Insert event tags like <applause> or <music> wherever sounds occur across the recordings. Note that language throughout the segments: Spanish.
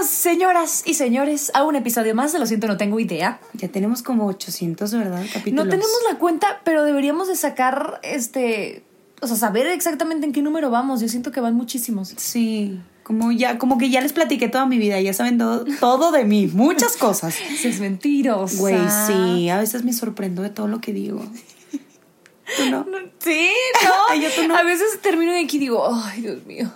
Bienvenidos, señoras y señores, a un episodio más de Lo siento, no tengo idea. ya tenemos como 800, ¿verdad? Capítulos. No tenemos la cuenta, pero deberíamos de sacar este, o sea, saber exactamente en qué número vamos. Yo siento que van muchísimos. Sí, como ya, como que ya les platiqué toda mi vida, ya saben todo, todo de mí, muchas cosas. <laughs> Es mentirosa. Güey, sí, a veces me sorprendo de todo lo que digo. ¿Tú no? Sí, no. <laughs> Yo tú no. A veces termino de aquí y digo, ay, Dios mío,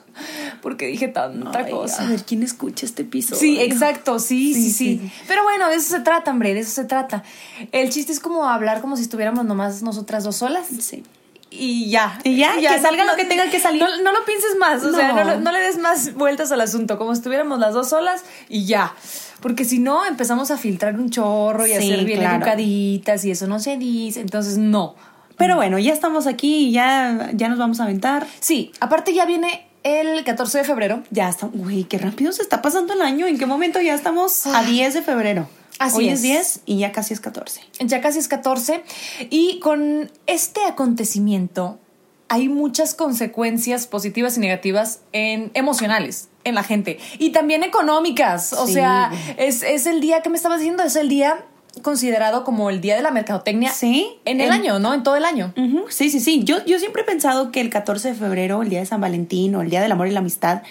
¿por qué dije tanta Ay, cosa? A ver, ¿quién escucha este episodio? Sí, exacto, sí, sí, Sí, sí, sí. Pero bueno, de eso se trata, hombre, de eso se trata. El chiste es como hablar como si estuviéramos nomás nosotras dos solas. Sí. Y ya. Y ya, que salga lo que tenga que salir. No, no lo pienses más, o sea, no, le des más vueltas al asunto, como si estuviéramos las dos solas y ya. Porque si no, empezamos a filtrar un chorro y a ser bien claro. educaditas y eso no se dice, entonces no. Pero bueno, ya estamos aquí y ya, ya nos vamos a aventar. Sí, aparte ya viene el 14 de febrero. Ya está, güey, qué rápido se está pasando el año. ¿En qué momento ya estamos a 10 de febrero? Así Hoy es. es 10 y ya casi es 14. Ya casi es 14. Y con este acontecimiento hay muchas consecuencias positivas y negativas en emocionales en la gente. Y también económicas. O Sí. sea, es, es el día que me estabas diciendo, es el día considerado como el día de la mercadotecnia Sí. en el año, ¿no? En todo el año. Sí, sí, sí. Yo, yo siempre he pensado que el 14 de febrero, el día de San Valentín o el día del amor y la amistad,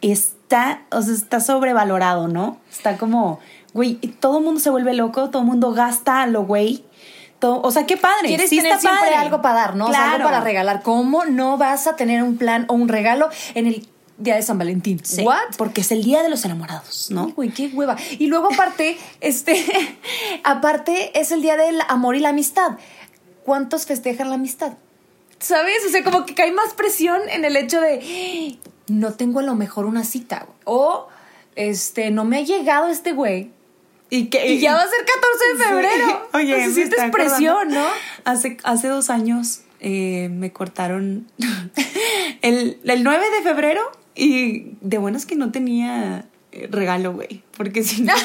está, o sea, está sobrevalorado, ¿no? Está como, güey, todo el mundo se vuelve loco, todo el mundo gasta a lo güey. Todo, o sea, qué padre. Quieres sí tener siempre padre. algo para dar, ¿no? O sea, algo Claro. para regalar. ¿Cómo no vas a tener un plan o un regalo en el día de San Valentín? Sí, ¿What? Porque es el día de los enamorados, ¿no? Ay, güey, qué hueva. Y luego aparte, <laughs> este, aparte es el día del amor y la amistad. ¿Cuántos festejan la amistad? ¿Sabes? O sea, como que cae más presión en el hecho de no tengo a lo mejor una cita. güey". O este, no me ha llegado este güey. Y, que, Y ya va a ser 14 de febrero. Sí. <laughs> Oye, O sea, me sientes presión. ¿no? Hace, hace dos años eh, me cortaron <laughs> el, el 9 de febrero y de buenas que no tenía eh, regalo, güey. Porque si no... <laughs>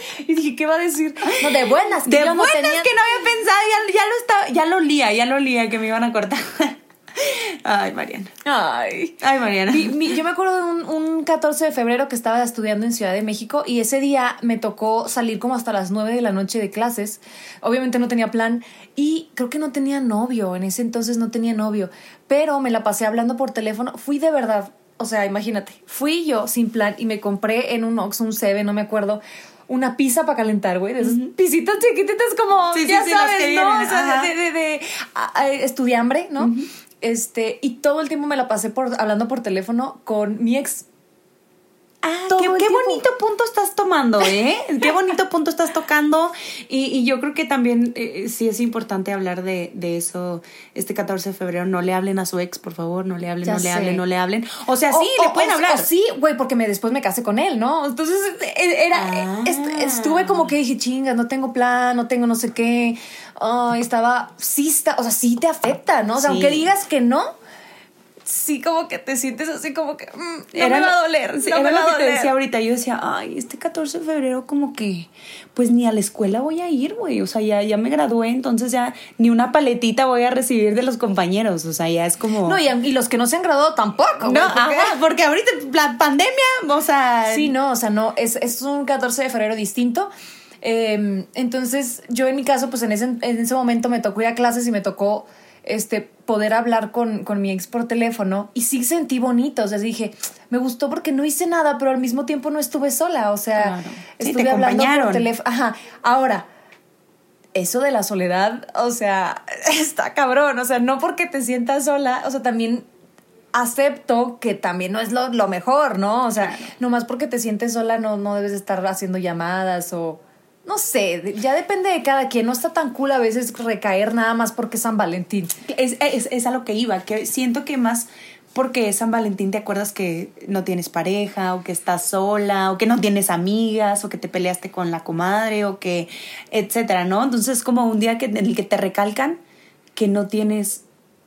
<laughs> Y dije, ¿qué va a decir? No, de buenas, que de yo no buenas tenía- que no había pensado, ya, ya lo estaba, ya lo olía, ya lo olía que me iban a cortar. <laughs> Ay, Mariana. Ay. Ay, Mariana. Mi- mi- yo me acuerdo de un, un 14 de febrero que estaba estudiando en Ciudad de México y ese día me tocó salir como hasta las 9 de la noche de clases. Obviamente no tenía plan y creo que no tenía novio. En ese entonces no tenía novio, pero me la pasé hablando por teléfono. Fui de verdad, o sea, imagínate, fui yo sin plan y me compré en un Ox, un Seven, no me acuerdo. Una pizza para calentar, güey. De esas pisitas chiquititas como, Sí, ya sí, sabes, ¿no? vienen, O sea, de, de, de a- a- estudiambre, ¿no? Este, y todo el tiempo me la pasé por hablando por teléfono con mi ex. Ah, qué, bonito punto estás tomando, ¿eh? Qué <laughs> bonito punto estás tocando. Y, y yo creo que también eh, sí es importante hablar de, de eso este 14 de febrero. No le hablen a su ex, por favor. No le hablen, Ya no le hablen, no le hablen. O sea, sí, O- le o- pueden o- hablar. sí, güey, porque me, después me casé con él, ¿no? Entonces eh, era, Ah. est- estuve como que dije, chingas, no tengo plan, no tengo no sé qué. Ay, estaba, sí está, o sea, sí te afecta, ¿no? O sea, Sí. aunque digas que no, sí como que te sientes así como que, mm, no Era me va a doler, sí, no era me va lo que te doler. decía ahorita. Yo decía, ay, este 14 de febrero como que, pues ni a la escuela voy a ir, güey. O sea, ya, ya me gradué, entonces ya ni una paletita voy a recibir de los compañeros. O sea, ya es como... No, y, y los que no se han graduado tampoco. güey, No, porque- ajá, porque ahorita la pandemia, o sea... Sí, no, o sea, no, es, es un 14 de febrero distinto. Eh, entonces, yo en mi caso, pues en ese, en ese momento me tocó ir a clases y me tocó este, poder hablar con, con mi ex por teléfono y sí sentí bonito, o sea, dije, me gustó porque no hice nada, pero al mismo tiempo no estuve sola, o sea, Claro. Estuve hablando por teléfono. Ajá, ahora, eso de la soledad, o sea, <laughs> está cabrón, o sea, no porque te sientas sola, o sea, también acepto que también no es lo, lo mejor, ¿no? O sea, nomás porque te sientes sola no, no debes estar haciendo llamadas o... No sé, ya depende de cada quien. No está tan cool a veces recaer nada más porque es San Valentín. Es, es, es a lo que iba, que siento que más porque es San Valentín te acuerdas que no tienes pareja o que estás sola o que no tienes amigas o que te peleaste con la comadre o que etcétera, ¿no? Entonces es como un día que, en el que te recalcan que no tienes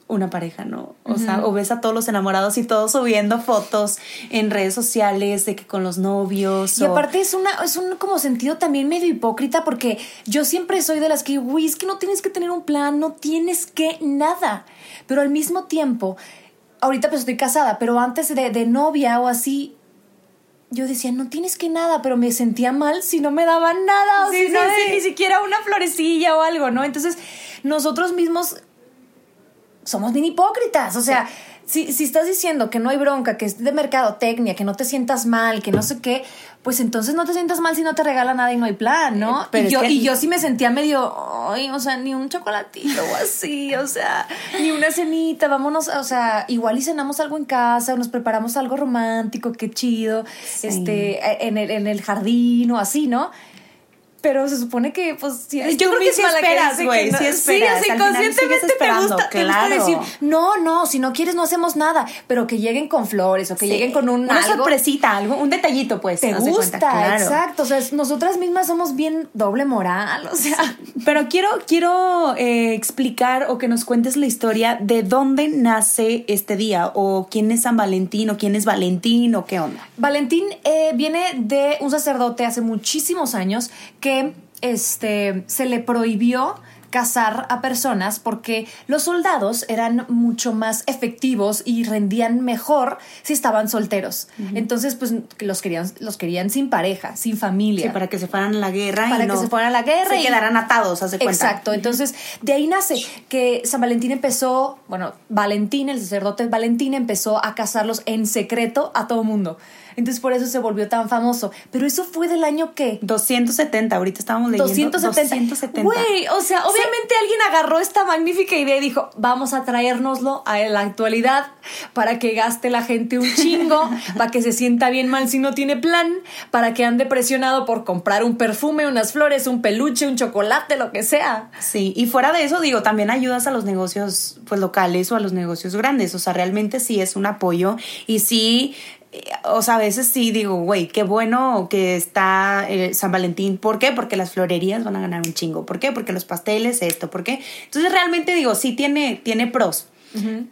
una pareja, ¿no? O sea, o ves a todos los enamorados y todos subiendo fotos en redes sociales de que con los novios. Y o- aparte es una es un como sentido también medio hipócrita porque yo siempre soy de las que, güey, es que no tienes que tener un plan, no tienes que nada. Pero al mismo tiempo, ahorita pues estoy casada, pero antes de, de novia o así, yo decía, no tienes que nada, pero me sentía mal si no me daban nada, o Sí, si sí, no, sí. ni siquiera una florecilla o algo, ¿no? Entonces, nosotros mismos somos bien hipócritas. O sea, si, si estás diciendo que no hay bronca, que es de mercadotecnia, que no te sientas mal, que no sé qué, pues entonces no te sientas mal si no te regala nada y no hay plan, ¿no? Eh, pero y, yo, que- y yo sí me sentía medio, ay, o sea, ni un chocolatito o así, o sea, ni una cenita, vámonos, o sea, igual y cenamos algo en casa, o nos preparamos algo romántico, qué chido, Sí. este, en el, en el jardín o así, ¿no? Pero se supone que, pues, si eres Yo tú creo que la esperas, güey, no- sí esperas, Sí, así al final sigues conscientemente te gusta, te gusta claro. decir, no, no, si no quieres no hacemos nada, pero que lleguen con flores o que Sí. lleguen con un una algo. sorpresita, algo, un detallito, pues. Te gusta, claro. exacto. O sea, nosotras mismas somos bien doble moral, o sea. Pero quiero, quiero eh, explicar o que nos cuentes la historia de dónde nace este día, o quién es San Valentín, o quién es Valentín, o qué onda. Valentín eh, viene de un sacerdote hace muchísimos años que este, se le prohibió casar a personas porque los soldados eran mucho más efectivos y rendían mejor si estaban solteros. Entonces, pues los querían, los querían sin pareja, sin familia. Sí, para que se fueran a la guerra Para y que no se fueran a la guerra se y- quedaran atados, haz de cuenta. Exacto, entonces de ahí nace que San Valentín empezó, bueno, Valentín, el sacerdote Valentín empezó a casarlos en secreto a todo mundo. Entonces por eso se volvió tan famoso. Pero eso fue del año que 270, ahorita estábamos leyendo. 270. 270. Güey, o sea, obviamente alguien agarró esta magnífica idea y dijo, vamos a traérnoslo a la actualidad para que gaste la gente un chingo, <laughs> para que se sienta bien mal si no tiene plan, para que ande presionado por comprar un perfume, unas flores, un peluche, un chocolate, lo que sea. Sí, y fuera de eso, digo, también ayudas a los negocios pues locales o a los negocios grandes. O sea, realmente sí es un apoyo y sí. O sea, a veces sí digo, güey, qué bueno que está eh, San Valentín. ¿Por qué? Porque las florerías van a ganar un chingo. ¿Por qué? Porque los pasteles, esto. ¿Por qué? Entonces realmente digo, sí tiene, tiene pros.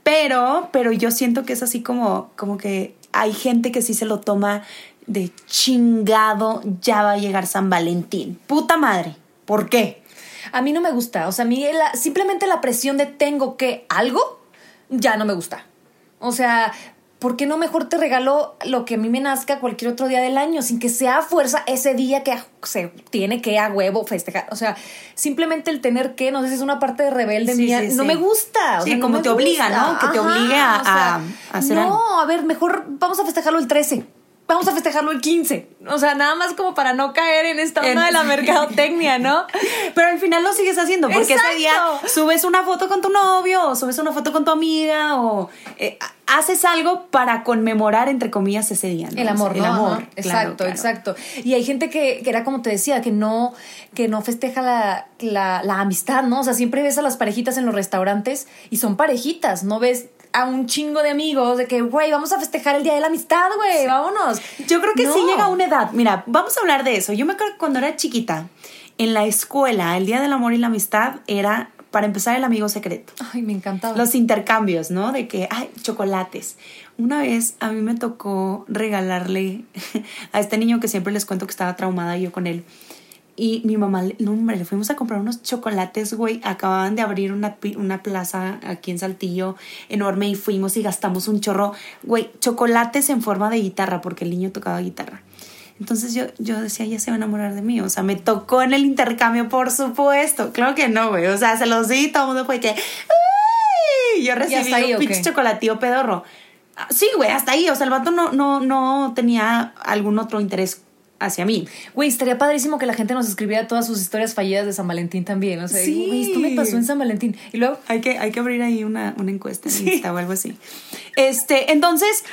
Pero, pero yo siento que es así como, como que hay gente que sí se lo toma de chingado, ya va a llegar San Valentín. Puta madre. ¿Por qué? A mí no me gusta. O sea, a mí la- simplemente la presión de tengo que algo ya no me gusta. O sea, ¿por qué no mejor te regalo lo que a mí me nazca cualquier otro día del año sin que sea a fuerza ese día que se tiene que a huevo festejar? O sea, simplemente el tener que, no sé si es una parte de rebelde Sí, mía, sí, no sí. me gusta. o Sí, sea, como te obliga, gusta. ¿no? Que te obligue a- hacer No, algo. a ver, mejor vamos a festejarlo el 13. Vamos a festejarlo el 15. O sea, nada más como para no caer en esta onda de la <laughs> mercadotecnia, ¿no? Pero al final lo sigues haciendo porque ese día subes una foto con tu novio o subes una foto con tu amiga o eh, haces algo para conmemorar, entre comillas, ese día. ¿no? El O amor, sea, ¿no? El amor. Claro, Exacto, claro. exacto. Y hay gente que, que era como te decía, que no, que no festeja la, la, la amistad, ¿no? O sea, siempre ves a las parejitas en los restaurantes y son parejitas, no ves a un chingo de amigos de que, güey, vamos a festejar el Día de la Amistad, güey, vámonos. Yo creo que No. sí llega a una edad. Mira, vamos a hablar de eso. Yo me acuerdo que cuando era chiquita, en la escuela, el Día del Amor y la Amistad era, para empezar, el amigo secreto. Ay, me encantaba. Los intercambios, ¿no? De que, ay, chocolates. Una vez a mí me tocó regalarle <laughs> a este niño que siempre les cuento que estaba traumada yo con él. Y mi mamá, no, hombre, le fuimos a comprar unos chocolates, güey. Acababan de abrir una, una plaza aquí en Saltillo enorme y fuimos y gastamos un chorro, güey, chocolates en forma de guitarra, porque el niño tocaba guitarra. Entonces yo, yo decía, ya se va a enamorar de mí. O sea, me tocó en el intercambio, por supuesto. Claro que no, güey. O sea, se los di todo el mundo fue que. ¡Ay! Yo recibí ahí, un ¿o pinche chocolatío pedorro. Ah, Sí, güey, hasta ahí. O sea, el vato no, no, no tenía algún otro interés hacia mí. Güey, estaría padrísimo que la gente nos escribiera todas sus historias fallidas de San Valentín también. O sea, Sí. güey, esto me pasó en San Valentín. Y luego, Hay que, hay que abrir ahí una, una encuesta en Insta o algo así. Este, entonces,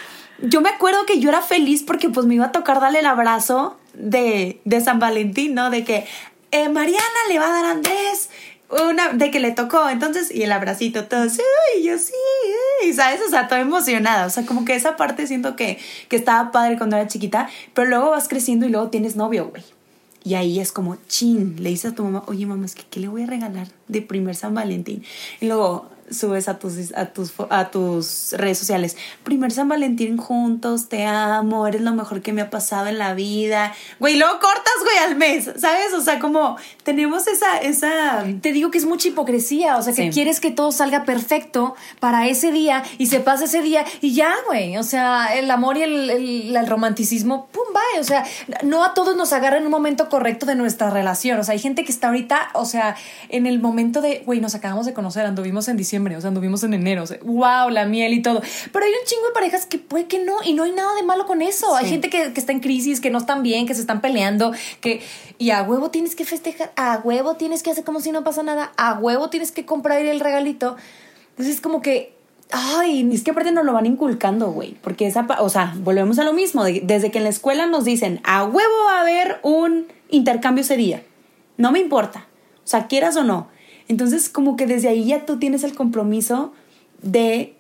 yo me acuerdo que yo era feliz porque pues me iba a tocar darle el abrazo de, de San Valentín, ¿no? De que eh, Mariana le va a dar a Andrés una, de que le tocó, entonces, y el abracito, todo, y yo sí, y sabes, o sea, toda emocionada, o sea, como que esa parte siento que, que estaba padre cuando era chiquita, pero luego vas creciendo y luego tienes novio, güey. Y ahí es como, chin, le dices a tu mamá, oye mamá, es que ¿qué le voy a regalar de primer San Valentín? Y luego subes a tus, a tus, a tus redes sociales, primer San Valentín juntos, te amo, eres lo mejor que me ha pasado en la vida. Güey, luego cortas, güey, al mes, ¿sabes? O sea, como tenemos esa, esa... te digo que es mucha hipocresía. O sea, que Sí. quieres que todo salga perfecto para ese día y se pasa ese día y ya, güey. O sea, el amor y el, el- el romanticismo, pum, va. O sea, no a todos nos agarra en un momento correcto de nuestra relación. O sea, hay gente que está ahorita, o sea, en el momento de, güey, nos acabamos de conocer, anduvimos en diciembre, o sea, anduvimos en enero, o sea, wow, la miel y todo. Pero hay un chingo de parejas que puede que no, y no hay nada de malo con eso. Hay Sí. gente que, que está en crisis, que no están bien, que se están peleando, que, y a huevo tienes que festejar, a huevo tienes que hacer como si no pasa nada, a huevo tienes que comprar el regalito. Entonces es como que, ay, Es que aparte nos lo van inculcando, güey. Porque esa, o sea, volvemos a lo mismo. de- desde que en la escuela nos dicen, a huevo va a haber un intercambio ese día. No me importa. O sea, quieras o no. Entonces, como que desde ahí ya tú tienes el compromiso de,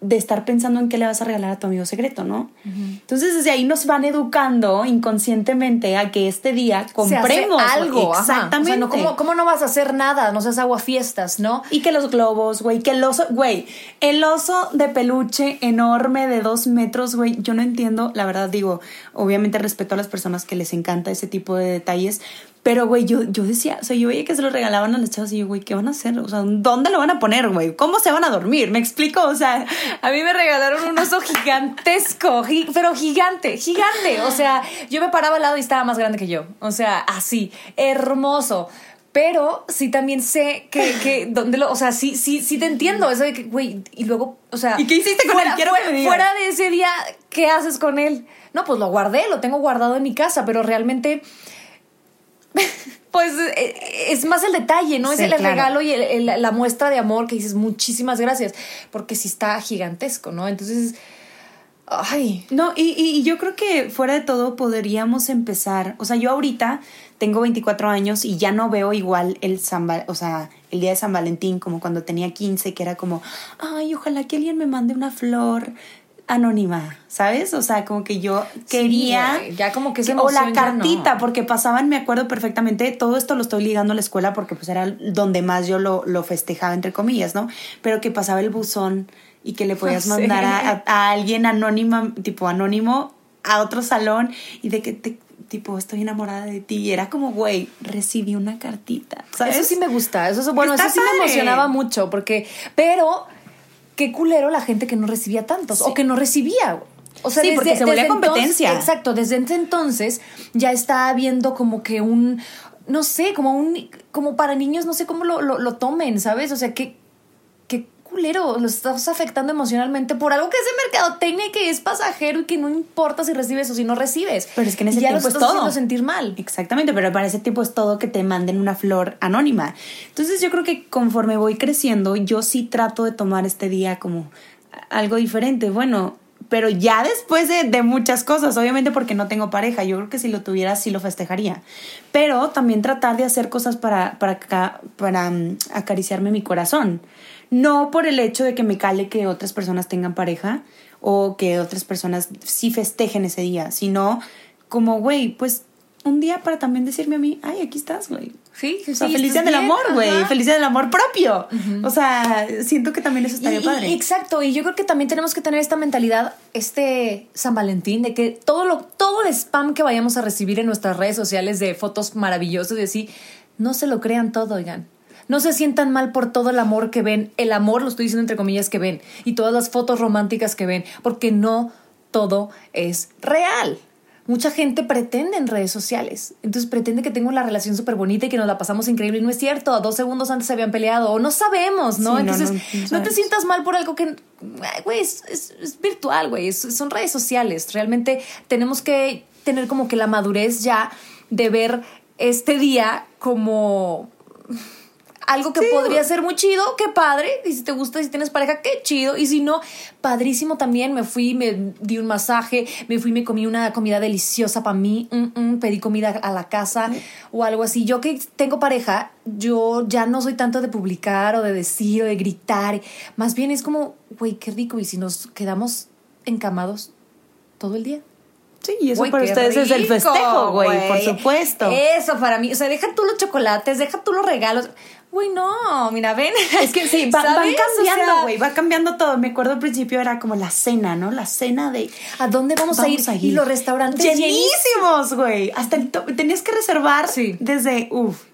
de estar pensando en qué le vas a regalar a tu amigo secreto, ¿no? Entonces, desde ahí nos van educando inconscientemente a que este día se hace compremos algo. Exactamente. O sea, no, ¿cómo, ¿cómo no vas a hacer nada? No seas aguafiestas, ¿no? Y que los globos, güey, que el oso, güey, el oso de peluche enorme de dos metros, güey, yo no entiendo, la verdad digo, obviamente respeto a las personas que les encanta ese tipo de detalles, pero, güey, yo, yo decía, o sea, yo veía que se lo regalaban a las chavas y yo, güey, ¿qué van a hacer? O sea, ¿dónde lo van a poner, güey? ¿Cómo se van a dormir? ¿Me explico? O sea, A mí me regalaron un oso gigantesco, gi- pero gigante, gigante. O sea, yo me paraba al lado y estaba más grande que yo. O sea, así, hermoso. Pero sí también sé que, que dónde lo, o sea, sí, sí, sí te entiendo. Eso de que, güey, y luego, o sea. ¿Y qué hiciste con fuera, él? Quiero que fuera de ese día, ¿qué haces con él? No, pues lo guardé, lo tengo guardado en mi casa, pero realmente. <laughs> Pues eh, es más el detalle, ¿no? Sí, es el claro. regalo y el- el- la muestra de amor que dices muchísimas gracias, porque sí está gigantesco, ¿no? Entonces, ay, No, y, y- y yo creo que fuera de todo podríamos empezar, o sea, yo ahorita tengo 24 años y ya no veo igual el San o sea, el día de San Valentín como cuando tenía 15, que era como, ay, ojalá que alguien me mande una flor anónima, ¿sabes? O sea, como que yo quería ya como que esa o la no. cartita, porque pasaban, me acuerdo perfectamente, todo esto lo estoy ligando a la escuela porque pues era donde más yo lo, lo festejaba, entre comillas, ¿no? Pero que pasaba el buzón y que le <laughs> podías mandar a, a- a alguien anónima, tipo anónimo, a otro salón y de que te, tipo, estoy enamorada de ti. Y era como, güey, recibí una cartita, ¿sabes? eso sí me gusta, eso es bueno, Está eso sí me emocionaba mucho, porque, pero qué culero la gente que no recibía tantos o que no recibía. O sea, Sí, porque se volvía desde competencia. entonces- exacto, desde ese entonces ya está habiendo como que un, no sé, como un, como para niños, no sé cómo lo, lo, lo tomen, ¿sabes? O sea, qué culero, lo estás afectando emocionalmente por algo que es de mercadotecnia y que es pasajero y que no importa si recibes o si no recibes. Pero es que en ese ya tiempo es todo. sentir mal. Exactamente, pero para ese tiempo es todo que te manden una flor anónima. Entonces yo creo que conforme voy creciendo, yo sí trato de tomar este día como algo diferente. Bueno, pero ya después de, de muchas cosas, obviamente porque no tengo pareja, yo creo que si lo tuviera sí lo festejaría. Pero también tratar de hacer cosas para, para, para mm, acariciarme mi corazón. No por el hecho de que me cale que otras personas tengan pareja o que otras personas sí festejen ese día, sino como, güey, pues un día para también decirme a mí, ay, aquí estás, güey. Sí, O sea, sí, estás del amor, güey. día del amor propio. O sea, siento que también eso estaría Y- y- padre. exacto, y yo creo que también tenemos que tener esta mentalidad, este San Valentín, de que todo lo, todo el spam que vayamos a recibir en nuestras redes sociales de fotos maravillosas y así, no se lo crean todo, oigan. No se sientan mal por todo el amor que ven, el amor, lo estoy diciendo entre comillas, que ven, y todas las fotos románticas que ven, porque no todo es real. Mucha gente pretende en redes sociales. Entonces pretende que tengo una relación súper bonita y que nos la pasamos increíble. Y no es cierto. Dos segundos antes se habían peleado. O no sabemos, ¿no? Sí, Entonces, no, no, no te sientas mal por algo que, güey, es, es- es virtual, güey. son redes sociales. Realmente tenemos que tener como que la madurez ya de ver este día como algo que podría ser muy chido, qué padre. Y si te gusta, si tienes pareja, qué chido. Y si no, padrísimo también. Me fui, me di un masaje, me fui, me comí una comida deliciosa para mí, mm, mm, pedí comida a la casa o algo así. Yo que tengo pareja, yo ya no soy tanto de publicar o de decir o de gritar. Más bien es como, güey, qué rico. Y si nos quedamos encamados todo el día. Sí, y eso para ustedes es el festejo, güey, por supuesto. Eso para mí. O sea, deja tú los chocolates, deja tú los regalos. Güey, no, mira, ven. Es que sí, va- van cambiando, sea, güey, va cambiando todo. Me acuerdo al principio era como la cena, ¿no? La cena de... ¿A dónde vamos, a, ir? Y los restaurantes llenísimos, güey. Hasta el tenías que reservar Sí. desde, uff.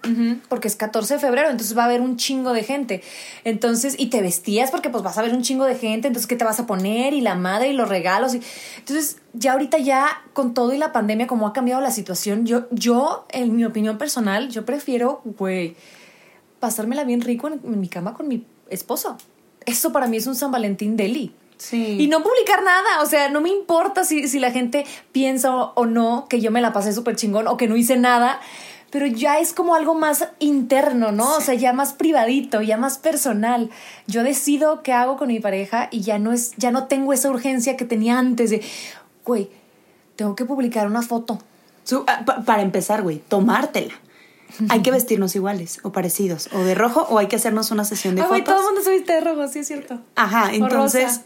Porque es 14 de febrero, entonces va a haber un chingo de gente. Entonces, y te vestías porque pues vas a ver un chingo de gente, entonces ¿qué te vas a poner? Y la madre y los regalos. Y... Entonces, ya ahorita ya con todo y la pandemia, como ha cambiado la situación, yo, yo, en mi opinión personal, yo prefiero, güey, pasármela bien rico en, en mi cama con mi esposo. Eso para mí es un San Valentín deli. Sí. Y no publicar nada, o sea, no me importa si, si la gente piensa o, o no que yo me la pasé súper chingón o que no hice nada, pero ya es como algo más interno, ¿no? O sea, ya más privadito, ya más personal. Yo decido qué hago con mi pareja y ya no es, ya no tengo esa urgencia que tenía antes de, güey, tengo que publicar una foto. Ah, pa- para empezar, güey, tomártela. Hay que vestirnos iguales o parecidos, o de rojo, o hay que hacernos una sesión de Ah, güey, fotos. todo el mundo se viste de rojo, sí es cierto. Ajá, O entonces, rosa.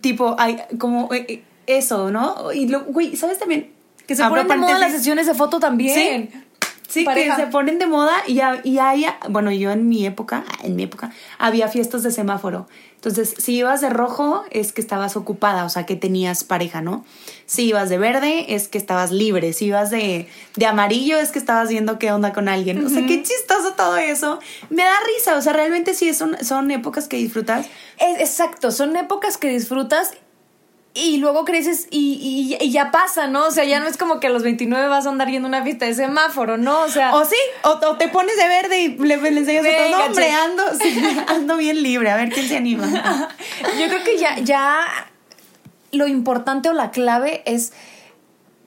tipo, hay como eh, eh, eso, ¿no? Y lo, güey, ¿sabes también? Que se Ah, ponen de moda las sesiones de foto también. Sí. Sí, Pareja. que se ponen de moda y, y hay, bueno, yo en mi época, en mi época, había fiestas de semáforo. Entonces, si ibas de rojo, es que estabas ocupada, o sea, que tenías pareja, ¿no? Si ibas de verde, es que estabas libre. Si ibas de, de amarillo, es que estabas viendo qué onda con alguien. O sea, qué chistoso todo eso. Me da risa, o sea, realmente sí son, son épocas que disfrutas. Es, exacto, son épocas que disfrutas y luego creces y, y- y ya pasa, ¿no? O sea, ya no es como que a los 29 vas a andar yendo a una fiesta de semáforo, ¿no? O sea, O sí, o, o te pones de verde y le, le enseñas a Venga, otro nombre, ando, sí, <laughs> ando bien libre, a ver quién se anima. <laughs> yo creo que ya, ya lo importante o la clave es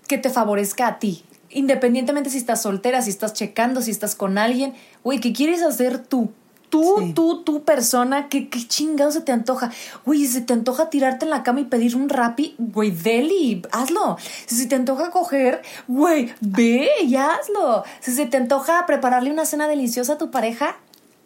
que te favorezca a ti. Independientemente si estás soltera, si estás checando, si estás con alguien, güey, ¿qué quieres hacer tú? Tú, Sí. tú, tú, persona, ¿qué, qué chingado se te antoja? Güey, si te antoja tirarte en la cama y pedir un rapi, güey, deli, hazlo. Si te antoja coger, güey, ve y hazlo. Si se te antoja prepararle una cena deliciosa a tu pareja,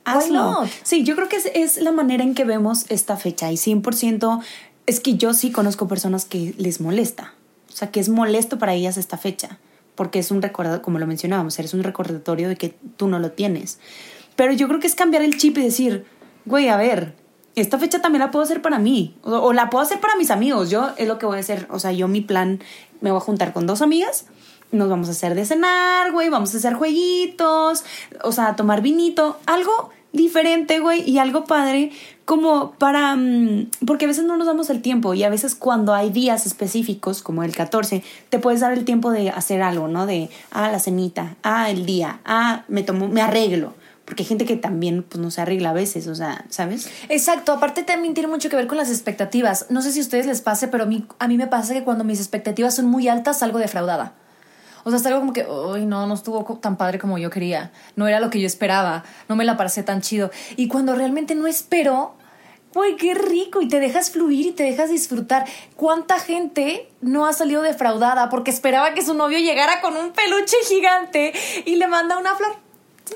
Hazlo. Sí, yo creo que es, es la manera en que vemos esta fecha y 100% es que yo sí conozco personas que les molesta. O sea, que es molesto para ellas esta fecha, porque es un recordatorio, como lo mencionábamos, eres un recordatorio de que tú no lo tienes. Pero yo creo que es cambiar el chip y decir, güey, a ver, esta fecha también la puedo hacer para mí, o, la puedo hacer para mis amigos. Yo es lo que voy a hacer, o sea, yo mi plan, me voy a juntar con dos amigas nos vamos a hacer de cenar, güey, vamos a hacer jueguitos, o sea, tomar vinito, algo diferente, güey, y algo padre, como para, mm, porque a veces no nos damos el tiempo y a veces cuando hay días específicos, como el 14, te puedes dar el tiempo de hacer algo, ¿no? De, ah, la cenita, ah, el día, ah, me tomo, me arreglo. Porque hay gente que también pues, no se arregla a veces, o sea, ¿sabes? Exacto, aparte también tiene mucho que ver con las expectativas. No sé si a ustedes les pase, pero a mí, a mí me pasa que cuando mis expectativas son muy altas salgo defraudada. O sea, salgo como que, uy, no, no estuvo tan padre como yo quería. No era lo que yo esperaba. No me la parece tan chido. Y cuando realmente no espero, uy, qué rico. Y te dejas fluir y te dejas disfrutar. ¿Cuánta gente no ha salido defraudada porque esperaba que su novio llegara con un peluche gigante y le manda una flor?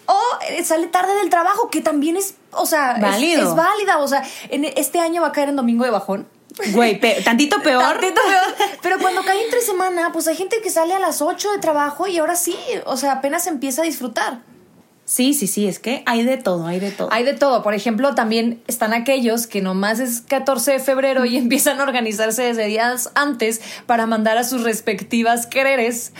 O eh, sale tarde del trabajo, que también es, o sea, es- válida. O sea, en este año va a caer en domingo de bajón. Güey, pe- tantito <laughs> peor. Tantito peor. Pero cuando cae entre semana, pues hay gente que sale a las 8 de trabajo y ahora sí, o sea, apenas empieza a disfrutar. Sí, sí, sí, es que hay de todo, hay de todo. Hay de todo. Por ejemplo, también están aquellos que nomás es 14 de febrero y <laughs> empiezan a organizarse desde días antes para mandar a sus respectivas quereres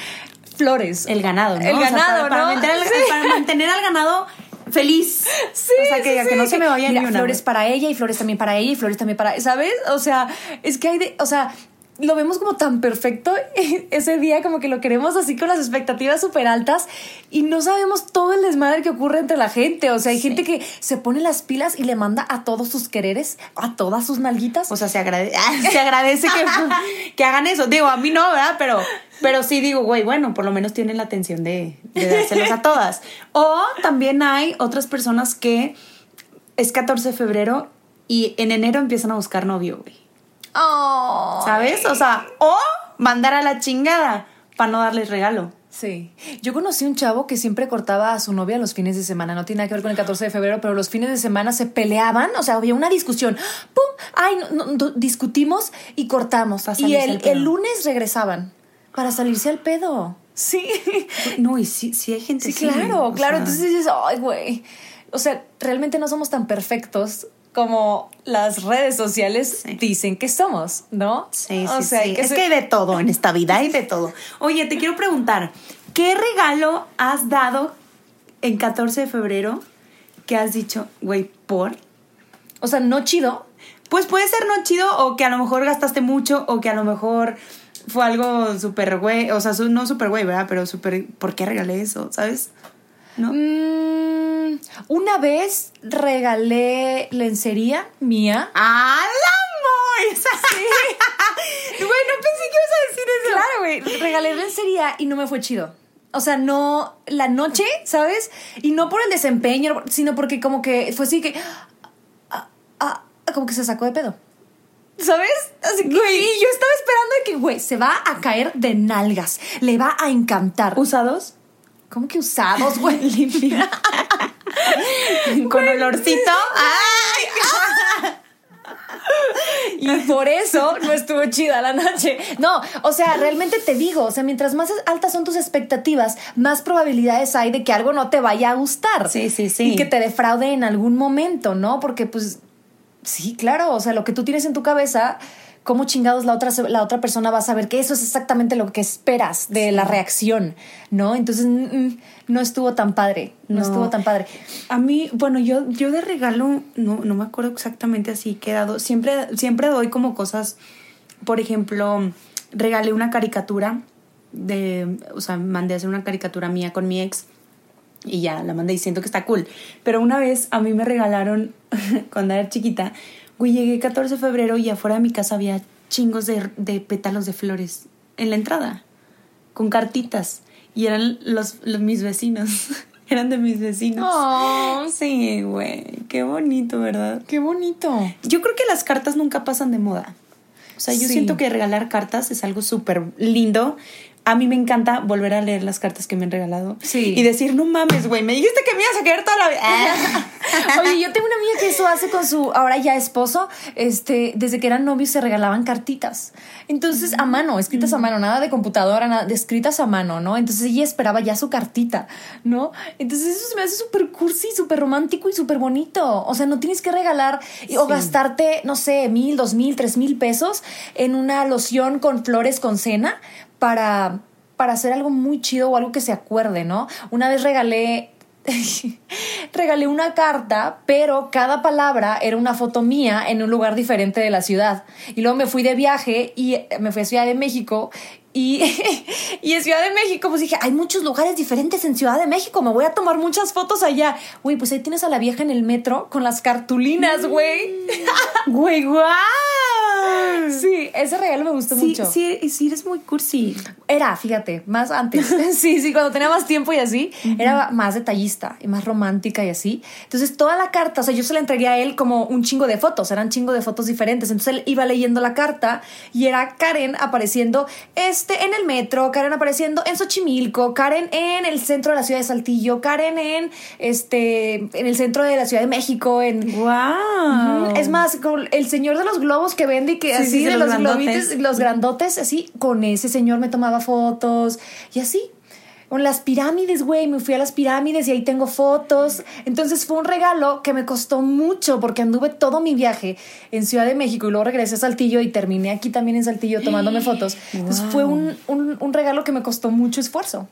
flores. el ganado, ¿no? El O sea, ganado, para, mantener al, Sí. <laughs> para mantener al ganado feliz. Sí, o sea, que, sí, que sí, no se me vaya Mira, ni una. flores para ella y flores también para ella y flores también para, ¿sabes? O sea, es que hay de, o sea, lo vemos como tan perfecto <laughs> ese día, como que lo queremos así con las expectativas súper altas y no sabemos todo el desmadre que ocurre entre la gente. O sea, hay gente que se pone las pilas y le manda a todos sus quereres, a todas sus nalguitas. O sea, se, agradece <laughs> se agradece que, <laughs> que hagan eso. Digo, a mí no, ¿verdad? Pero, pero sí digo, güey, bueno, por lo menos tienen la atención de, de dárselos a todas. O también hay otras personas que es 14 de febrero y en enero empiezan a buscar novio, güey. Oh. ¿Sabes? O sea, o mandar a la chingada para no darles regalo. Sí. Yo conocí un chavo que siempre cortaba a su novia los fines de semana. No tiene nada que ver con el 14 de febrero, pero los fines de semana se peleaban. O sea, había una discusión. ¡Pum! Ay, no, no, discutimos y cortamos. Y el, el, lunes regresaban para salirse al pedo. Sí. No, y sí, sí hay gente Sí, claro, claro. Entonces dices, ay, güey. O sea, realmente no somos tan perfectos como las redes sociales dicen que somos, ¿no? Sí, sí, sí. es que hay de todo en esta vida, hay de todo. Oye, te quiero preguntar, ¿qué regalo has dado en 14 de febrero que has dicho, güey, por? O sea, no chido. Pues puede ser no chido o que a lo mejor gastaste mucho o que a lo mejor fue algo súper güey, o sea, no súper güey, ¿verdad? Pero súper, ¿por qué regalé eso? ¿Sabes? ¿No? Mm, una vez regalé lencería mía. ¡Ah, la! Sí. <laughs> Güey, no pensé que ibas a decir eso. Claro, güey. Regalé lencería y no me fue chido. O sea, no la noche, ¿sabes? Y no por el desempeño, sino porque como que fue así que... Ah, ah, como que se sacó de pedo. ¿Sabes? Así que güey. yo estaba esperando de que, güey, se va a caer de nalgas. Le va a encantar. ¿Usados? ¿Cómo que usados, güey? <laughs> Limpia. Con olorcito. ¡Ay! y por eso no estuvo chida la noche. No, o sea, realmente te digo, o sea, mientras más altas son tus expectativas, más probabilidades hay de que algo no te vaya a gustar. Sí, sí, sí. Y que te defraude en algún momento, ¿no? Porque pues sí, claro, o sea, lo que tú tienes en tu cabeza ¿cómo chingados la otra, la otra persona va a saber que eso es exactamente lo que esperas de la reacción? ¿No? Entonces, no estuvo tan padre, no, estuvo tan padre. A mí, bueno, yo, yo de regalo, no, no me acuerdo exactamente así que he dado. Siempre, siempre doy como cosas, por ejemplo, regalé una caricatura de, o sea, mandé a hacer una caricatura mía con mi ex y ya la mandé diciendo que está cool. Pero una vez a mí me regalaron, <laughs> cuando era chiquita, Güey, llegué 14 de febrero y afuera de mi casa había chingos de, de pétalos de flores en la entrada, con cartitas. Y eran los, los mis vecinos. <laughs> eran de mis vecinos. Oh. Sí, güey. Qué bonito, ¿verdad? Qué bonito. Yo creo que las cartas nunca pasan de moda. O sea, yo siento que regalar cartas es algo súper lindo a mí me encanta volver a leer las cartas que me han regalado. Sí. Y decir, no mames, güey, me dijiste que me ibas a querer toda la vida. <laughs> Oye, yo tengo una amiga que eso hace con su ahora ya esposo. Este, desde que eran novios se regalaban cartitas. Entonces, a mano, escritas a mano, nada de computadora, nada de escritas a mano, ¿no? Entonces ella esperaba ya su cartita, ¿no? Entonces eso se me hace súper cursi, súper romántico y súper bonito. O sea, no tienes que regalar o gastarte, no sé, mil, dos mil, tres mil pesos en una loción con flores con cena para, para hacer algo muy chido o algo que se acuerde, ¿no? Una vez regalé <laughs> regalé una carta, pero cada palabra era una foto mía en un lugar diferente de la ciudad. Y luego me fui de viaje y me fui a Ciudad de México y, <laughs> y en Ciudad de México, pues dije, hay muchos lugares diferentes en Ciudad de México, me voy a tomar muchas fotos allá. Güey, pues ahí tienes a la vieja en el metro con las cartulinas, güey. <laughs> Güey, guau. Sí, ese regalo me gustó mucho. Sí, sí, eres muy cursi. Era, fíjate, más antes. <laughs> sí, sí, cuando tenía más tiempo y así, era más detallista y más romántica y así. Entonces, toda la carta, o sea, yo se la entregué a él como un chingo de fotos, eran chingo de fotos diferentes. Entonces, él iba leyendo la carta y era Karen apareciendo este en el metro, Karen apareciendo en Xochimilco, Karen en el centro de la ciudad de Saltillo, Karen en este en el centro de la Ciudad de México, en wow. Es más, con el señor de los globos que vende y que así de los, los los grandotes, así, con ese señor me tomaba fotos y así. Con las pirámides, güey, me fui a las pirámides y ahí tengo fotos. Entonces fue un regalo que me costó mucho porque anduve todo mi viaje en Ciudad de México y luego regresé a Saltillo y terminé aquí también en Saltillo tomándome <gasps> fotos. Entonces fue un, un, un regalo que me costó mucho esfuerzo.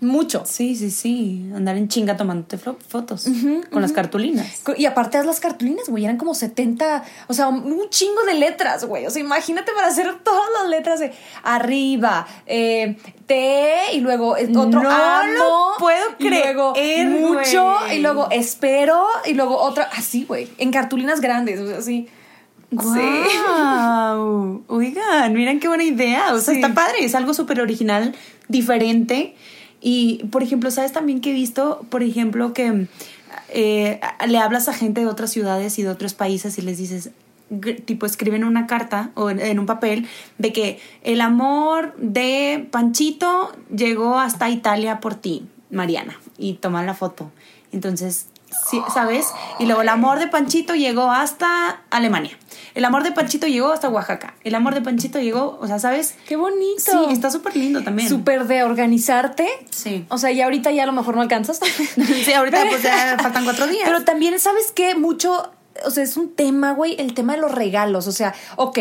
Mucho. Sí, sí, sí. Andar en chinga tomándote fotos con las cartulinas. Y aparte haz las cartulinas, güey, eran como 70, o sea, un chingo de letras, güey. O sea, imagínate para hacer todas las letras de arriba, eh, T y luego otro No amo, lo puedo y luego creer, mucho y luego espero y luego otra así, güey, en cartulinas grandes, o sea, así. ¡Guau! <laughs> Oigan, miren qué buena idea. O sea, Sí. está padre. Es algo súper original, diferente. Y, por ejemplo, ¿sabes también que he visto? Por ejemplo, que eh, le hablas a gente de otras ciudades y de otros países y les dices, tipo, escriben una carta o en, un papel de que el amor de Panchito llegó hasta Italia por ti, Mariana. Y toman la foto. Entonces, ¿sabes? Y luego el amor de Panchito llegó hasta Alemania. El amor de Panchito llegó hasta Oaxaca. El amor de Panchito llegó, o sea, ¿sabes? Qué bonito. Sí, está súper lindo también. Súper de organizarte. Sí. O sea, y ahorita ya a lo mejor no alcanzas. <laughs> Sí, ahorita pues ya <laughs> faltan cuatro días. Pero también, ¿sabes qué? Mucho, o sea, es un tema, güey, el tema de los regalos. O sea, ok,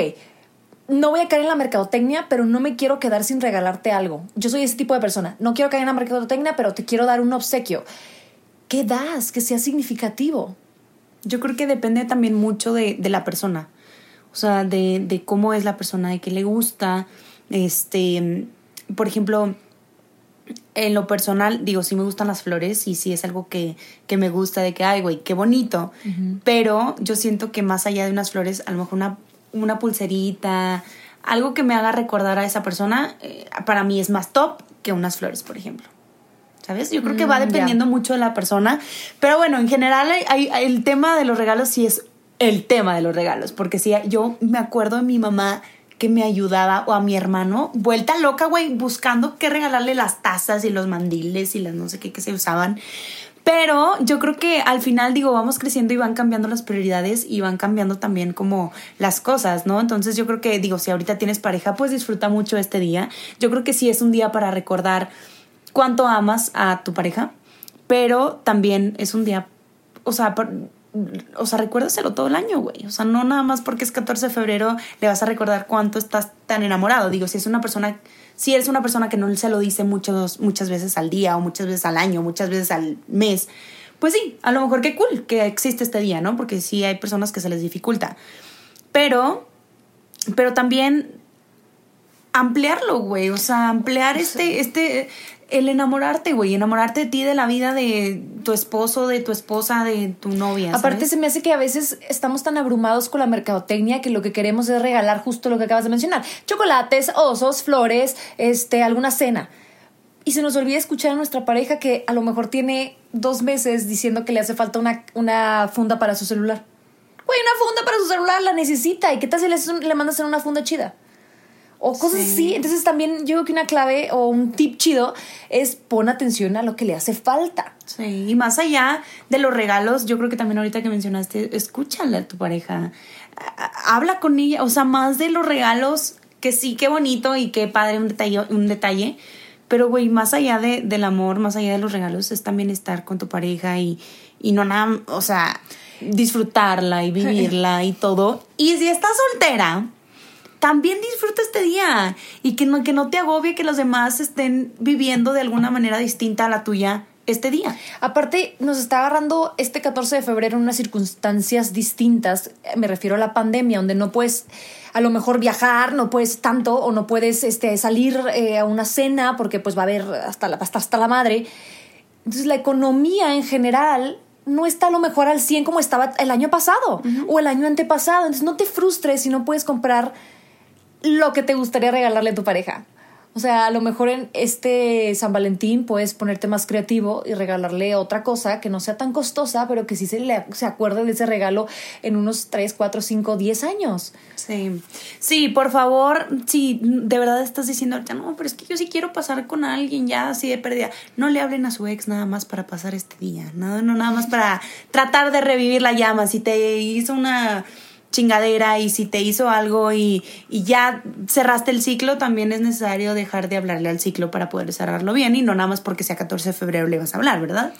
no voy a caer en la mercadotecnia, pero no me quiero quedar sin regalarte algo. Yo soy ese tipo de persona. No quiero caer en la mercadotecnia, pero te quiero dar un obsequio. ¿Qué das? Que sea significativo. Yo creo que depende también mucho de, de la persona. O sea, de, de cómo es la persona, de qué le gusta. Este, por ejemplo, en lo personal, digo, sí me gustan las flores y sí es algo que, que me gusta, de que, ay, güey, qué bonito. Pero yo siento que más allá de unas flores, a lo mejor una, una pulserita, algo que me haga recordar a esa persona, eh, para mí es más top que unas flores, por ejemplo. ¿Sabes? Yo creo que va Mm, dependiendo mucho de la persona. Pero bueno, en general hay- hay- hay- el tema de los regalos sí es el tema de los regalos. Porque sí, yo me acuerdo de mi mamá que me ayudaba o a mi hermano, vuelta loca, güey, buscando qué regalarle las tazas y los mandiles y las no sé qué que se usaban. Pero yo creo que al final, digo, vamos creciendo y van cambiando las prioridades y van cambiando también como las cosas, ¿no? Entonces yo creo que, digo, si ahorita tienes pareja, pues disfruta mucho este día. Yo creo que sí es un día para recordar cuánto amas a tu pareja, pero también es un día, o sea, por- o sea, recuérdaselo todo el año, güey. O sea, no nada más porque es 14 de febrero le vas a recordar cuánto estás tan enamorado. Digo, si es una persona, si eres una persona que no se lo dice muchos, muchas veces al día o muchas veces al año, muchas veces al mes, pues sí, a lo mejor qué cool que existe este día, ¿no? Porque sí hay personas que se les dificulta. Pero, pero también ampliarlo, güey. O sea, ampliar este, este, el enamorarte, güey. Enamorarte de ti, de la vida de tu esposo, de tu esposa, de tu novia. Aparte, se me hace que a veces estamos tan abrumados con la mercadotecnia que lo que queremos es regalar justo lo que acabas de mencionar: chocolates, osos, flores, este, alguna cena. Y se nos olvida escuchar a nuestra pareja que a lo mejor tiene dos meses diciendo que le hace falta una, una funda para su celular. Güey, una funda para su celular la necesita. ¿Y qué tal si le, le mandas hacer una funda chida? O cosas Sí. así. Entonces también yo creo que una clave o un tip chido es pon atención a lo que le hace falta. Sí, y más allá de los regalos, yo creo que también ahorita que mencionaste, escúchale a tu pareja, habla con ella, o sea, más de los regalos, que sí, qué bonito y qué padre un detalle, un detalle pero güey, más allá de, del amor, más allá de los regalos, es también estar con tu pareja y, y no nada, o sea, disfrutarla y <laughs> vivirla y todo. Y si estás soltera, también disfruta este día y que no, que no te agobie que los demás estén viviendo de alguna manera distinta a la tuya este día. Aparte, nos está agarrando este 14 de febrero en unas circunstancias distintas. Eh, Me refiero a la pandemia, donde no puedes a lo mejor viajar, no puedes tanto, o no puedes este, salir eh, a una cena porque pues va a haber hasta la, hasta, hasta la madre. Entonces la economía en general no está a lo mejor al 100 como estaba el año pasado o el año antepasado. Entonces no te frustres si no puedes comprar lo que te gustaría regalarle a tu pareja. O sea, a lo mejor en este San Valentín puedes ponerte más creativo y regalarle otra cosa que no sea tan costosa, pero que sí se, le, se acuerde de ese regalo en unos 3, 4, 5, 10 años. Sí. Sí, por favor, si de verdad estás diciendo ahorita, no, pero es que yo sí quiero pasar con alguien ya así de pérdida. No le hablen a su ex nada más para pasar este día. No, no, nada más para tratar de revivir la llama. Si te hizo una chingadera y si te hizo algo y, y ya cerraste el ciclo, también es necesario dejar de hablarle al ciclo para poder cerrarlo bien y no nada más porque sea 14 de febrero le vas a hablar, ¿verdad?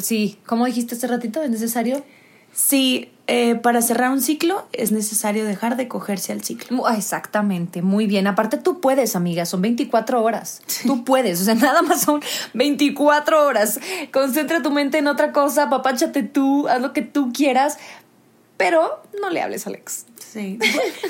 Sí, como dijiste hace ratito, es necesario. Sí, eh, para cerrar un ciclo es necesario dejar de cogerse al ciclo. Exactamente, muy bien. Aparte tú puedes, amiga, son 24 horas. Tú puedes, o sea, <laughs> nada más son 24 horas. Concentra tu mente en otra cosa, papáchate tú, haz lo que tú quieras, pero no le hables a Alex. Sí.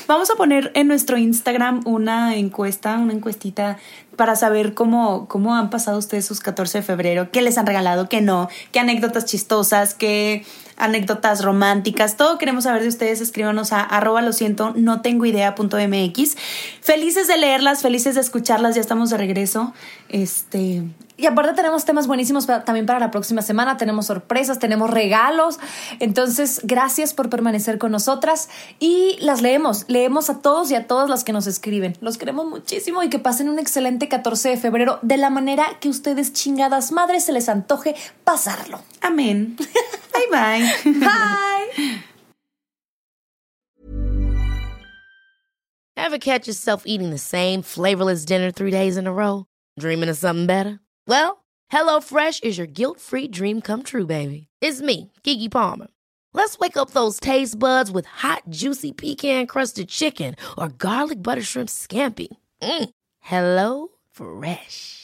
Vamos a poner en nuestro Instagram una encuesta, una encuestita para saber cómo, cómo han pasado ustedes sus 14 de febrero, qué les han regalado, qué no, qué anécdotas chistosas, qué anécdotas románticas, todo queremos saber de ustedes, escríbanos a arroba lo siento, no tengo idea punto mx. Felices de leerlas, felices de escucharlas, ya estamos de regreso. Este, y aparte tenemos temas buenísimos también para la próxima semana, tenemos sorpresas, tenemos regalos. Entonces, gracias por permanecer con nosotras y las leemos, leemos a todos y a todas las que nos escriben. Los queremos muchísimo y que pasen un excelente 14 de febrero de la manera que ustedes chingadas madres se les antoje pasarlo. Amén. <laughs> bye bye. <laughs> Bye. Ever catch yourself eating the same flavorless dinner three days in a row? Dreaming of something better? Well, HelloFresh is your guilt-free dream come true, baby. It's me, Kiki Palmer. Let's wake up those taste buds with hot, juicy pecan-crusted chicken or garlic butter shrimp scampi. Mm. Hello Fresh.